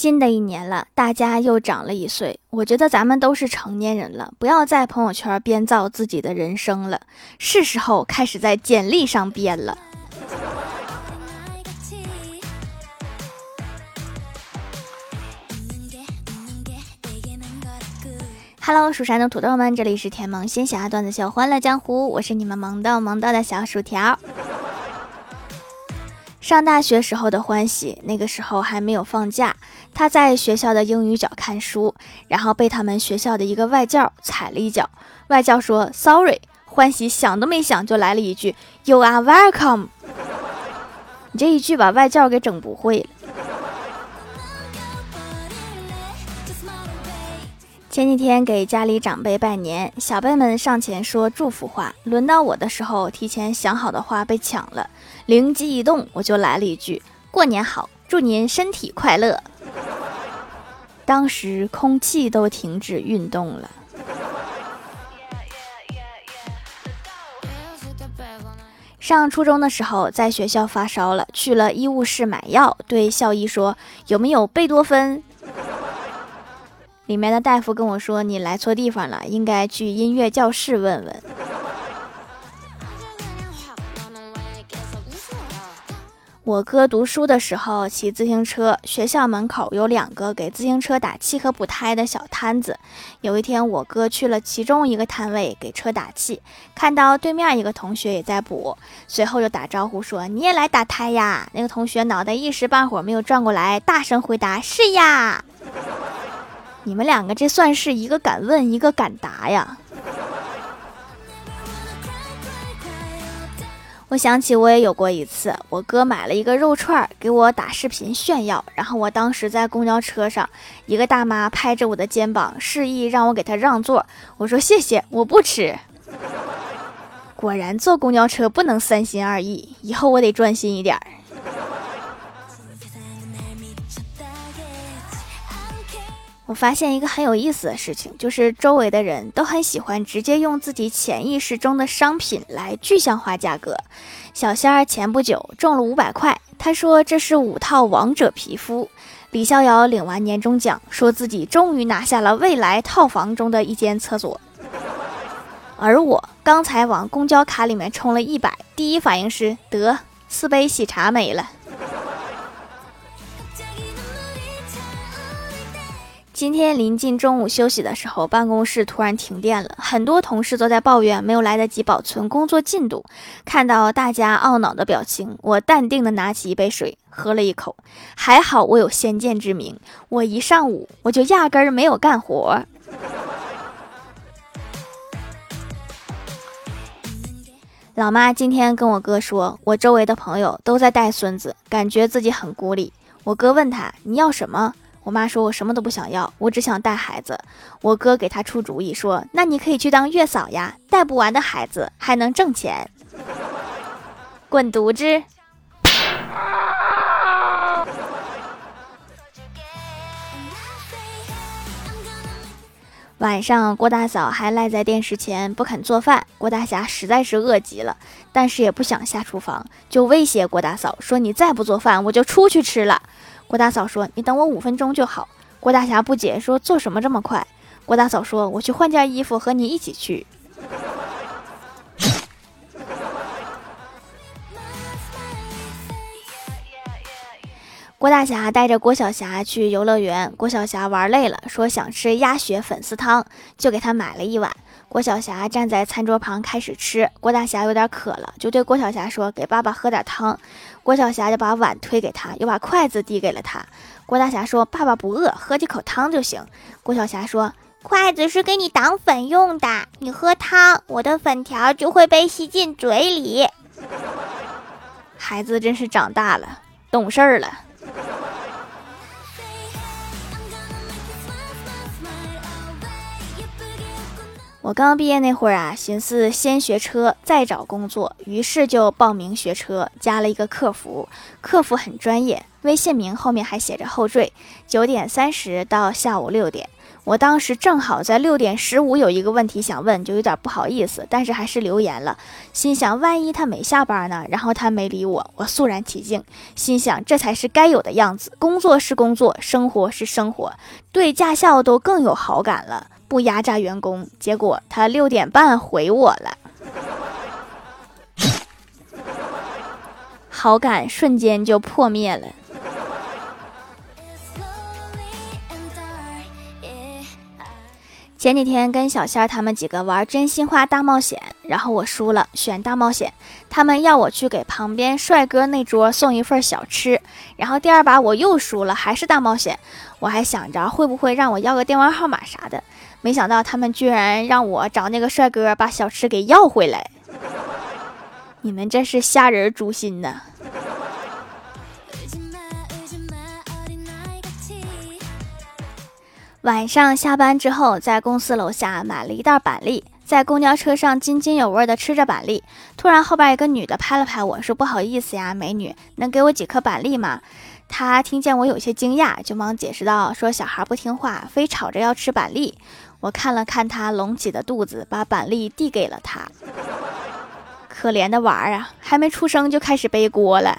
新的一年了，大家又长了一岁。我觉得咱们都是成年人了，不要在朋友圈编造自己的人生了，是时候开始在简历上编了。Hello，蜀山的土豆们，这里是甜萌仙侠段子秀《欢乐江湖》，我是你们萌豆萌豆的小薯条。上大学时候的欢喜，那个时候还没有放假，他在学校的英语角看书，然后被他们学校的一个外教踩了一脚。外教说 “sorry”，欢喜想都没想就来了一句 “you are welcome”。你这一句把外教给整不会了。前几天给家里长辈拜年，小辈们上前说祝福话，轮到我的时候，提前想好的话被抢了。灵机一动，我就来了一句：“过年好，祝您身体快乐。”当时空气都停止运动了。上初中的时候，在学校发烧了，去了医务室买药，对校医说：“有没有贝多芬？”里面的大夫跟我说：“你来错地方了，应该去音乐教室问问。”我哥读书的时候骑自行车，学校门口有两个给自行车打气和补胎的小摊子。有一天，我哥去了其中一个摊位给车打气，看到对面一个同学也在补，随后就打招呼说：“你也来打胎呀？”那个同学脑袋一时半会儿没有转过来，大声回答：“是呀。”你们两个这算是一个敢问，一个敢答呀。我想起我也有过一次，我哥买了一个肉串给我打视频炫耀，然后我当时在公交车上，一个大妈拍着我的肩膀，示意让我给她让座。我说谢谢，我不吃。果然坐公交车不能三心二意，以后我得专心一点儿。我发现一个很有意思的事情，就是周围的人都很喜欢直接用自己潜意识中的商品来具象化价格。小仙儿前不久中了五百块，他说这是五套王者皮肤。李逍遥领完年终奖，说自己终于拿下了未来套房中的一间厕所。而我刚才往公交卡里面充了一百，第一反应是得四杯喜茶没了。今天临近中午休息的时候，办公室突然停电了，很多同事都在抱怨没有来得及保存工作进度。看到大家懊恼的表情，我淡定的拿起一杯水喝了一口，还好我有先见之明，我一上午我就压根儿没有干活。老妈今天跟我哥说，我周围的朋友都在带孙子，感觉自己很孤立。我哥问他你要什么？我妈说：“我什么都不想要，我只想带孩子。”我哥给她出主意说：“那你可以去当月嫂呀，带不完的孩子还能挣钱。”滚犊子！晚上，郭大嫂还赖在电视前不肯做饭。郭大侠实在是饿极了，但是也不想下厨房，就威胁郭大嫂说：“你再不做饭，我就出去吃了。”郭大嫂说：“你等我五分钟就好。”郭大侠不解说：“做什么这么快？”郭大嫂说：“我去换件衣服，和你一起去。”郭大侠带着郭晓霞去游乐园，郭晓霞玩累了，说想吃鸭血粉丝汤，就给他买了一碗。郭晓霞站在餐桌旁开始吃，郭大侠有点渴了，就对郭晓霞说：“给爸爸喝点汤。”郭晓霞就把碗推给他，又把筷子递给了他。郭大侠说：“爸爸不饿，喝几口汤就行。”郭晓霞说：“筷子是给你挡粉用的，你喝汤，我的粉条就会被吸进嘴里。”孩子真是长大了，懂事儿了。我刚毕业那会儿啊，寻思先学车再找工作，于是就报名学车，加了一个客服。客服很专业，微信名后面还写着后缀，九点三十到下午六点。我当时正好在六点十五有一个问题想问，就有点不好意思，但是还是留言了。心想万一他没下班呢？然后他没理我，我肃然起敬，心想这才是该有的样子。工作是工作，生活是生活，对驾校都更有好感了，不压榨员工。结果他六点半回我了，好感瞬间就破灭了。前几天跟小仙儿他们几个玩真心话大冒险，然后我输了，选大冒险。他们要我去给旁边帅哥那桌送一份小吃。然后第二把我又输了，还是大冒险。我还想着会不会让我要个电话号码啥的，没想到他们居然让我找那个帅哥把小吃给要回来。你们这是虾仁诛心呐！晚上下班之后，在公司楼下买了一袋板栗，在公交车上津津有味地吃着板栗。突然，后边一个女的拍了拍我说：“不好意思呀，美女，能给我几颗板栗吗？”她听见我有些惊讶，就忙解释道：“说小孩不听话，非吵着要吃板栗。”我看了看她隆起的肚子，把板栗递给了她。可怜的娃儿啊，还没出生就开始背锅了。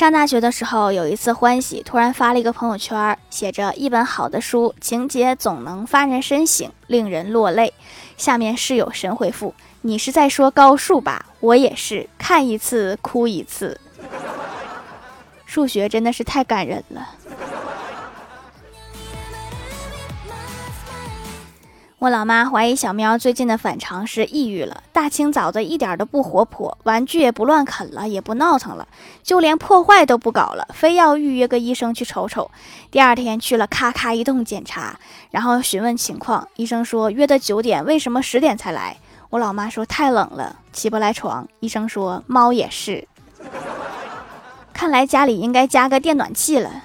上大学的时候，有一次欢喜突然发了一个朋友圈，写着一本好的书，情节总能发人深省，令人落泪。下面室友神回复：“你是在说高数吧？我也是，看一次哭一次。”数学真的是太感人了。我老妈怀疑小喵最近的反常是抑郁了。大清早的，一点都不活泼，玩具也不乱啃了，也不闹腾了，就连破坏都不搞了，非要预约个医生去瞅瞅。第二天去了，咔咔一顿检查，然后询问情况，医生说约的九点，为什么十点才来？我老妈说太冷了，起不来床。医生说猫也是，看来家里应该加个电暖气了。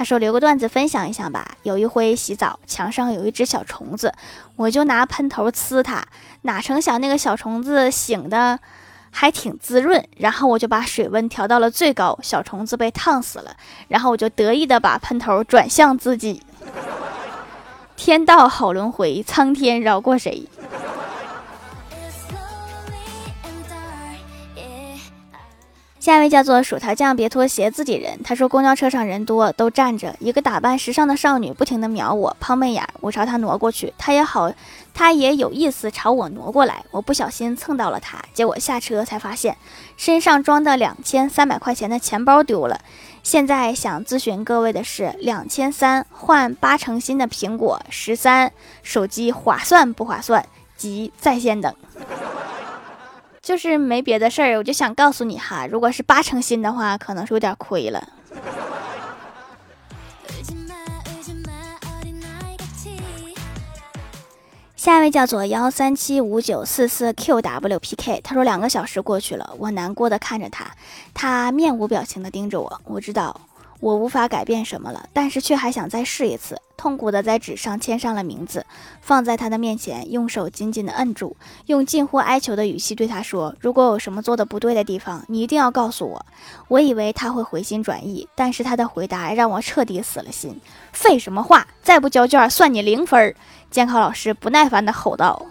他说留个段子分享一下吧。有一回洗澡，墙上有一只小虫子。我就拿喷头呲它，哪成想那个小虫子醒的还挺滋润，然后我就把水温调到了最高，小虫子被烫死了，然后我就得意的把喷头转向自己。天道好轮回，苍天饶过谁？下一位叫做薯条酱，别脱鞋，自己人。他说公交车上人多，都站着。一个打扮时尚的少女不停地瞄我，抛媚眼。我朝她挪过去，她也好，她也有意思朝我挪过来。我不小心蹭到了她，结果下车才发现身上装的两千三百块钱的钱包丢了。现在想咨询各位的是，两千三换八成新的苹果十三手机划算不划算？及在线等。就是没别的事儿，我就想告诉你哈，如果是八成新的话，可能是有点亏了。下一位叫做幺三七五九四四 qwpk，他说两个小时过去了，我难过的看着他，他面无表情的盯着我，我知道。我无法改变什么了，但是却还想再试一次。痛苦的在纸上签上了名字，放在他的面前，用手紧紧的摁住，用近乎哀求的语气对他说：“如果有什么做的不对的地方，你一定要告诉我。”我以为他会回心转意，但是他的回答让我彻底死了心。废什么话！再不交卷，算你零分！监考老师不耐烦的吼道。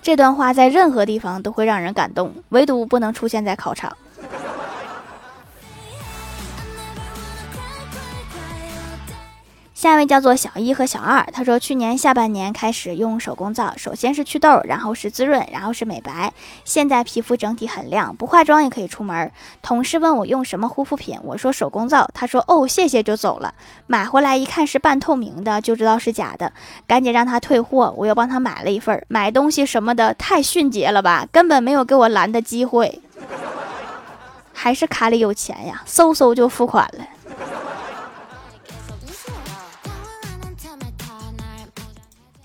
这段话在任何地方都会让人感动，唯独不能出现在考场。下一位叫做小一和小二，他说去年下半年开始用手工皂，首先是祛痘，然后是滋润，然后是美白，现在皮肤整体很亮，不化妆也可以出门。同事问我用什么护肤品，我说手工皂，他说哦谢谢就走了。买回来一看是半透明的，就知道是假的，赶紧让他退货。我又帮他买了一份，买东西什么的太迅捷了吧，根本没有给我拦的机会。还是卡里有钱呀，嗖嗖就付款了。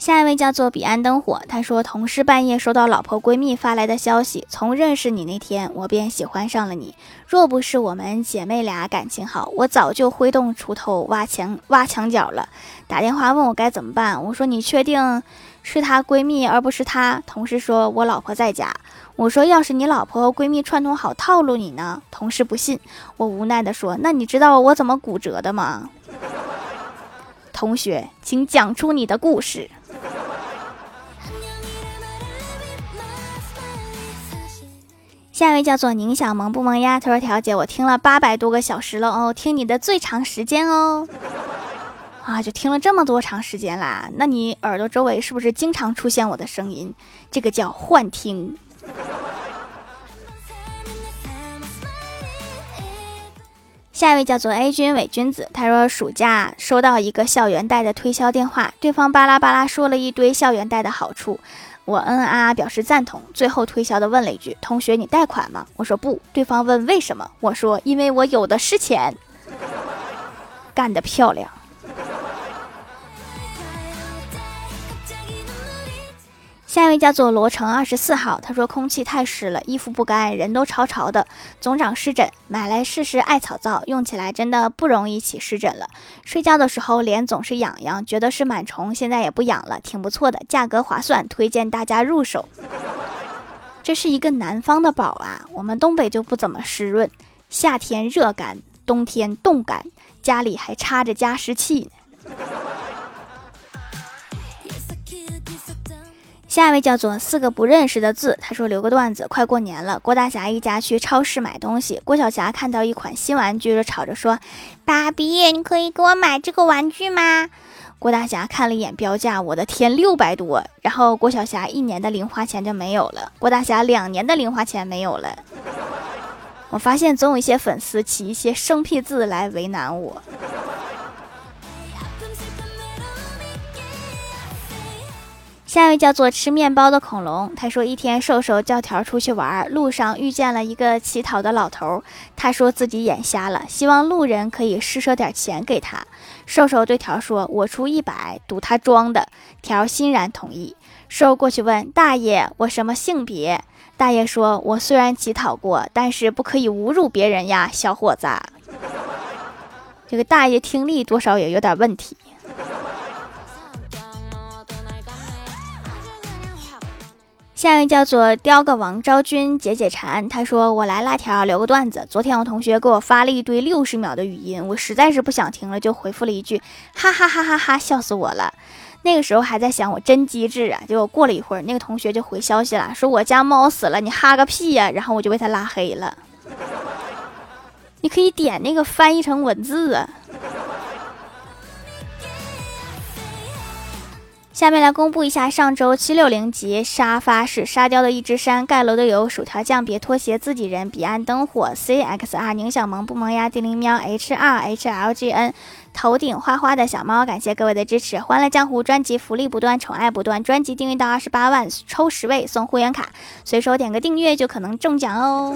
下一位叫做彼岸灯火，他说同事半夜收到老婆闺蜜发来的消息，从认识你那天我便喜欢上了你，若不是我们姐妹俩感情好，我早就挥动锄头挖墙挖墙角了。打电话问我该怎么办，我说你确定是她闺蜜而不是她？同事说我老婆在家，我说要是你老婆和闺蜜串通好套路你呢？同事不信，我无奈的说那你知道我怎么骨折的吗？同学，请讲出你的故事。下一位叫做宁小萌不萌呀？他说：“条姐，我听了八百多个小时了哦，听你的最长时间哦，啊，就听了这么多长时间啦。那你耳朵周围是不是经常出现我的声音？这个叫幻听。”下一位叫做 A 君伪君子，他说：“暑假收到一个校园贷的推销电话，对方巴拉巴拉说了一堆校园贷的好处。”我嗯啊啊表示赞同，最后推销的问了一句：“同学，你贷款吗？”我说不。对方问为什么？我说因为我有的是钱。干得漂亮。下一位叫做罗成二十四号，他说空气太湿了，衣服不干，人都潮潮的，总长湿疹，买来试试艾草皂，用起来真的不容易起湿疹了。睡觉的时候脸总是痒痒，觉得是螨虫，现在也不痒了，挺不错的，价格划算，推荐大家入手。这是一个南方的宝啊，我们东北就不怎么湿润，夏天热干，冬天冻干，家里还插着加湿器呢。下一位叫做四个不认识的字，他说留个段子，快过年了，郭大侠一家去超市买东西，郭小霞看到一款新玩具，就吵着说：“爸比，你可以给我买这个玩具吗？”郭大侠看了一眼标价，我的天，六百多！然后郭晓霞一年的零花钱就没有了，郭大侠两年的零花钱没有了。我发现总有一些粉丝起一些生僻字来为难我。下一位叫做吃面包的恐龙，他说一天瘦瘦叫条出去玩，路上遇见了一个乞讨的老头，他说自己眼瞎了，希望路人可以施舍点钱给他。瘦瘦对条说：“我出一百，赌他装的。”条欣然同意。瘦过去问大爷：“我什么性别？”大爷说：“我虽然乞讨过，但是不可以侮辱别人呀，小伙子。”这个大爷听力多少也有点问题。下一位叫做雕个王昭君解解馋，他说：“我来辣条留个段子。昨天我同学给我发了一堆六十秒的语音，我实在是不想听了，就回复了一句：哈哈哈哈哈，笑死我了。那个时候还在想我真机智啊，结果过了一会儿，那个同学就回消息了，说我家猫死了，你哈个屁呀！然后我就被他拉黑了。你可以点那个翻译成文字啊。”下面来公布一下上周七六零级沙发是沙雕的一只山盖楼的有薯条酱别拖鞋自己人彼岸灯火 C X R 宁小萌不萌呀地灵喵 H R H L G N 头顶花花的小猫感谢各位的支持欢乐江湖专辑福利不断宠爱不断专辑订阅到二十八万抽十位送会员卡随手点个订阅就可能中奖哦。